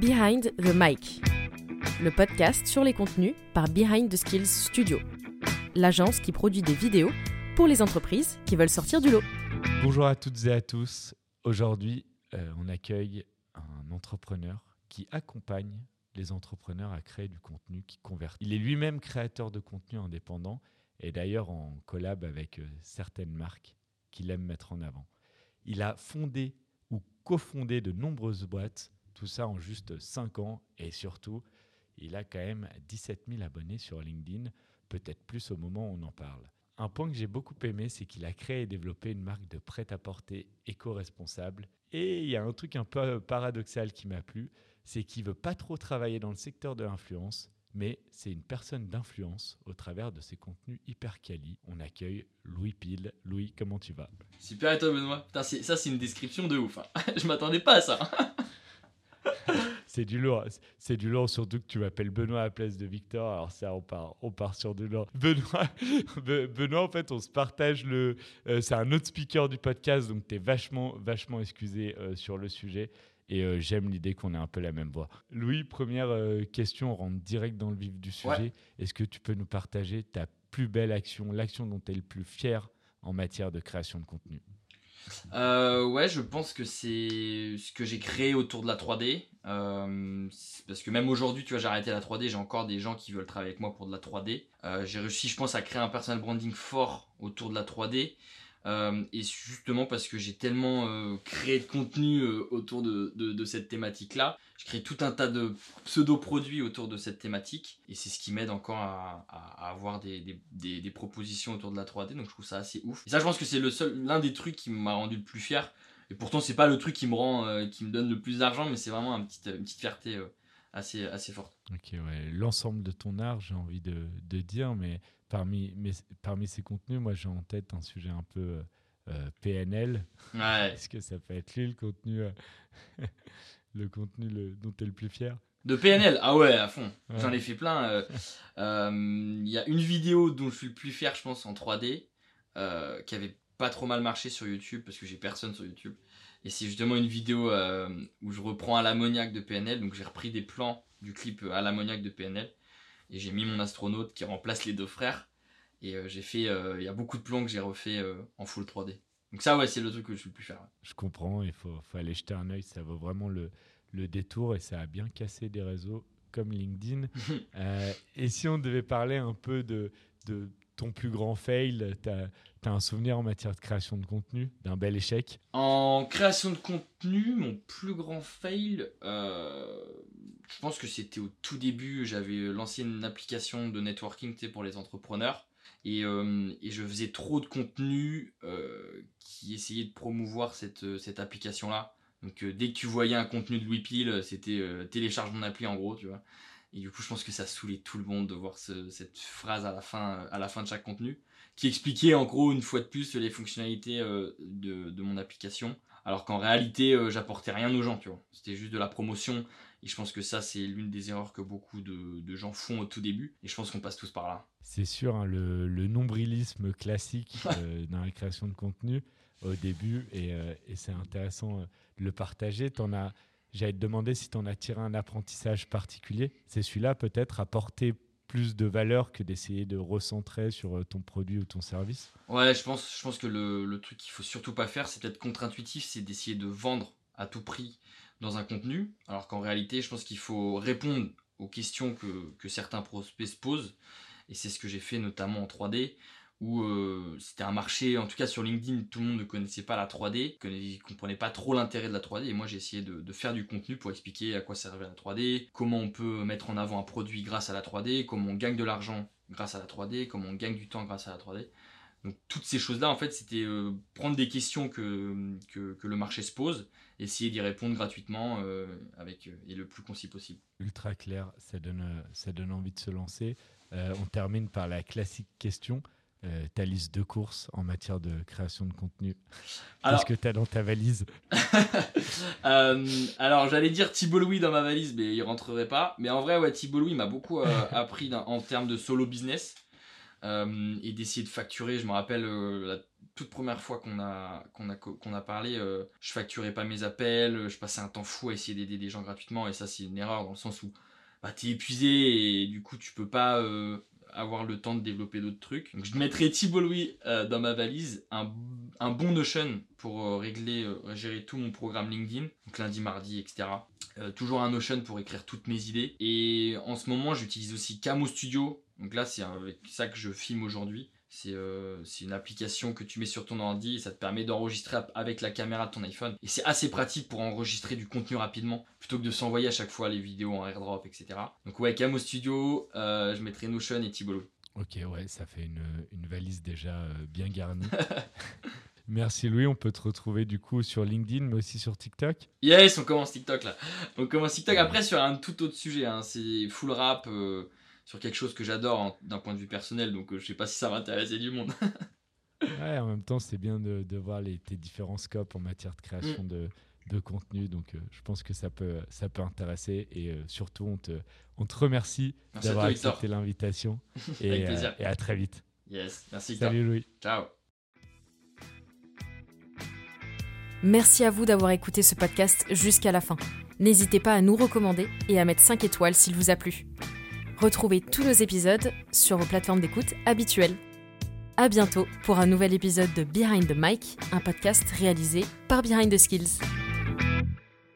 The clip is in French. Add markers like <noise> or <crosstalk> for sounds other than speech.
Behind the Mic, le podcast sur les contenus par Behind the Skills Studio, l'agence qui produit des vidéos pour les entreprises qui veulent sortir du lot. Bonjour à toutes et à tous. Aujourd'hui, euh, on accueille un entrepreneur qui accompagne les entrepreneurs à créer du contenu qui convertit. Il est lui-même créateur de contenu indépendant et d'ailleurs en collab avec euh, certaines marques qu'il aime mettre en avant. Il a fondé ou cofondé de nombreuses boîtes, tout ça en juste 5 ans et surtout, il a quand même 17 000 abonnés sur LinkedIn, peut-être plus au moment où on en parle. Un point que j'ai beaucoup aimé, c'est qu'il a créé et développé une marque de prêt-à-porter éco-responsable. Et il y a un truc un peu paradoxal qui m'a plu, c'est qu'il veut pas trop travailler dans le secteur de l'influence, mais c'est une personne d'influence au travers de ses contenus hyper quali. On accueille Louis Pile. Louis, comment tu vas? Super et toi Benoît? Putain, ça c'est une description de ouf. Hein. <laughs> Je m'attendais pas à ça. <laughs> c'est du lourd, c'est du lourd, surtout que tu m'appelles Benoît à la place de Victor. Alors ça, on part, on part sur du lourd. <laughs> Benoît, Benoît, en fait, on se partage le. Euh, c'est un autre speaker du podcast, donc tu es vachement, vachement excusé euh, sur le sujet. Et euh, j'aime l'idée qu'on ait un peu la même voix. Louis, première question, on rentre direct dans le vif du sujet. Est-ce que tu peux nous partager ta plus belle action, l'action dont tu es le plus fier en matière de création de contenu? Euh, ouais, je pense que c'est ce que j'ai créé autour de la 3D. parce que même aujourd'hui, tu vois, j'ai arrêté la 3D, j'ai encore des gens qui veulent travailler avec moi pour de la 3D. j'ai réussi, je pense, à créer un personal branding fort autour de la 3D. Euh, et justement parce que j'ai tellement euh, créé de contenu euh, autour de, cette thématique-là, je crée tout un tas de pseudo-produits autour de cette thématique. Et c'est ce qui m'aide encore à, avoir des, propositions autour de la 3D. Donc je trouve ça assez ouf. Et ça, je pense que c'est l'un des trucs qui m'a rendu le plus fier. Et pourtant, c'est pas le truc qui me rend, qui me donne le plus d'argent, mais c'est vraiment une petite fierté assez, assez forte. Ok, ouais. L'ensemble de ton art, j'ai envie de, de dire, mais parmi, parmi ces contenus, moi j'ai en tête un sujet un peu euh, euh, PNL. Ouais. Est-ce que ça peut être lui le contenu, euh, <laughs> le contenu le, dont tu es le plus fier? De PNL Ah ouais, à fond. J'en ai fait plein. <laughs> Il y a une vidéo dont je suis le plus fier, je pense, en 3D, qui avait pas trop mal marché sur YouTube, parce que j'ai personne sur YouTube. Et c'est justement une vidéo où je reprends à l'ammoniaque de PNL. Donc j'ai repris des plans du clip à l'ammoniaque de PNL et j'ai mis mon astronaute qui remplace les deux frères. Et euh, j'ai fait, euh, il y a beaucoup de plans que j'ai refait euh, en full 3D. Donc ça, ouais, c'est le truc que je le plus faire. Je comprends, il faut, faut, aller jeter un œil, ça vaut vraiment le, le, détour et ça a bien cassé des réseaux comme LinkedIn. <laughs> et si on devait parler un peu de, de ton plus grand fail, tu as, un souvenir en matière de création de contenu, d'un bel échec En création de contenu, mon plus grand fail, je pense que c'était au tout début, j'avais lancé une application de networking pour les entrepreneurs. Et, euh, et, je faisais trop de contenu euh, qui essayait de promouvoir cette, euh, cette application-là. Donc dès que tu voyais un contenu de Pile, c'était télécharge mon appli en gros, tu vois. Et du coup, je pense que ça saoulait tout le monde de voir cette phrase à la, fin, à la fin de chaque contenu, qui expliquait en gros une fois de plus les fonctionnalités de, de, mon application. Alors qu'en réalité, j'apportais rien aux gens, tu vois. C'était juste de la promotion et je pense que ça, c'est l'une des erreurs que beaucoup de, gens font au tout début. Et je pense qu'on passe tous par là. C'est sûr, hein, le, nombrilisme classique <laughs> euh, dans la création de contenu au début. Et, euh, c'est intéressant euh, de le partager. as, j'allais te demander si tu en as tiré un apprentissage particulier. C'est celui-là peut-être apporter plus de valeur que d'essayer de recentrer sur ton produit ou ton service? Ouais, je pense, je pense que le, truc qu'il faut surtout pas faire, c'est peut-être contre-intuitif, c'est d'essayer de vendre à tout prix dans un contenu, alors qu'en réalité, je pense qu'il faut répondre aux questions que, certains prospects se posent, et c'est ce que j'ai fait notamment en 3D, où euh, c'était un marché, en tout cas sur LinkedIn, tout le monde ne connaissait pas la 3D, ne comprenait pas trop l'intérêt de la 3D, et moi j'ai essayé de, faire du contenu pour expliquer à quoi servait la 3D, comment on peut mettre en avant un produit grâce à la 3D, comment on gagne de l'argent grâce à la 3D, comment on gagne du temps grâce à la 3D. Donc toutes ces choses-là, en fait, c'était euh, prendre des questions que, que, le marché se pose, essayer d'y répondre gratuitement euh, avec, et le plus concis possible. Ultra clair, ça donne, ça donne envie de se lancer. on termine par la classique question. Ta liste de courses en matière de création de contenu. <laughs> Qu'est-ce que tu as dans ta valise? <laughs> Alors, j'allais dire Thibault Louis dans ma valise, mais il rentrerait pas. Mais en vrai, ouais, Thibault Louis m'a beaucoup <laughs> appris en termes de solo business. Euh, et d'essayer de facturer. Je me rappelle, euh, toute première fois qu'on a, qu'on a, qu'on a parlé, euh, je facturais pas mes appels, je passais un temps fou à essayer d'aider des gens gratuitement, et ça, c'est une erreur dans le sens où bah, t'es épuisé et du coup, tu peux pas euh, avoir le temps de développer d'autres trucs. Je mettrai Thibault Louis euh, dans ma valise, un, un bon Notion pour euh, régler, euh, gérer tout mon programme LinkedIn, donc lundi, mardi, etc. Toujours un Notion pour écrire toutes mes idées. Et en ce moment, j'utilise aussi Camo Studio. Donc là, c'est avec ça que je filme aujourd'hui. C'est euh, une application que tu mets sur ton ordi et ça te permet d'enregistrer avec la caméra de ton iPhone. Et c'est assez pratique pour enregistrer du contenu rapidement plutôt que de s'envoyer à chaque fois les vidéos en airdrop, etc. Donc ouais, Camo Studio, euh, je mettrai Notion et Louis. Ok, ouais, ça fait une, une valise déjà euh, bien garnie. <laughs> Merci Louis, on peut te retrouver du coup sur LinkedIn, mais aussi sur TikTok. Yes, on commence TikTok là. On commence TikTok après sur un tout autre sujet. hein. C'est full rap euh, sur quelque chose que j'adore hein, d'un point de vue personnel. Donc euh, je sais pas si ça va intéresser du monde. <laughs> Ouais, en même temps, c'est bien de, de voir les, tes différents scopes en matière de création de, de contenu. Donc, euh, je pense que ça peut, ça peut intéresser. Et euh, surtout, on te, on te remercie d'avoir accepté l'invitation. <laughs> Avec et, plaisir. et à très vite. Yes, merci Victor. Salut Louis. Ciao. Merci à vous d'avoir écouté ce podcast jusqu'à la fin. N'hésitez pas à nous recommander et à mettre 5 étoiles s'il vous a plu. Retrouvez tous nos épisodes sur vos plateformes d'écoute habituelles. À bientôt pour un nouvel épisode de Behind the Mic, un podcast réalisé par Behind the Skills.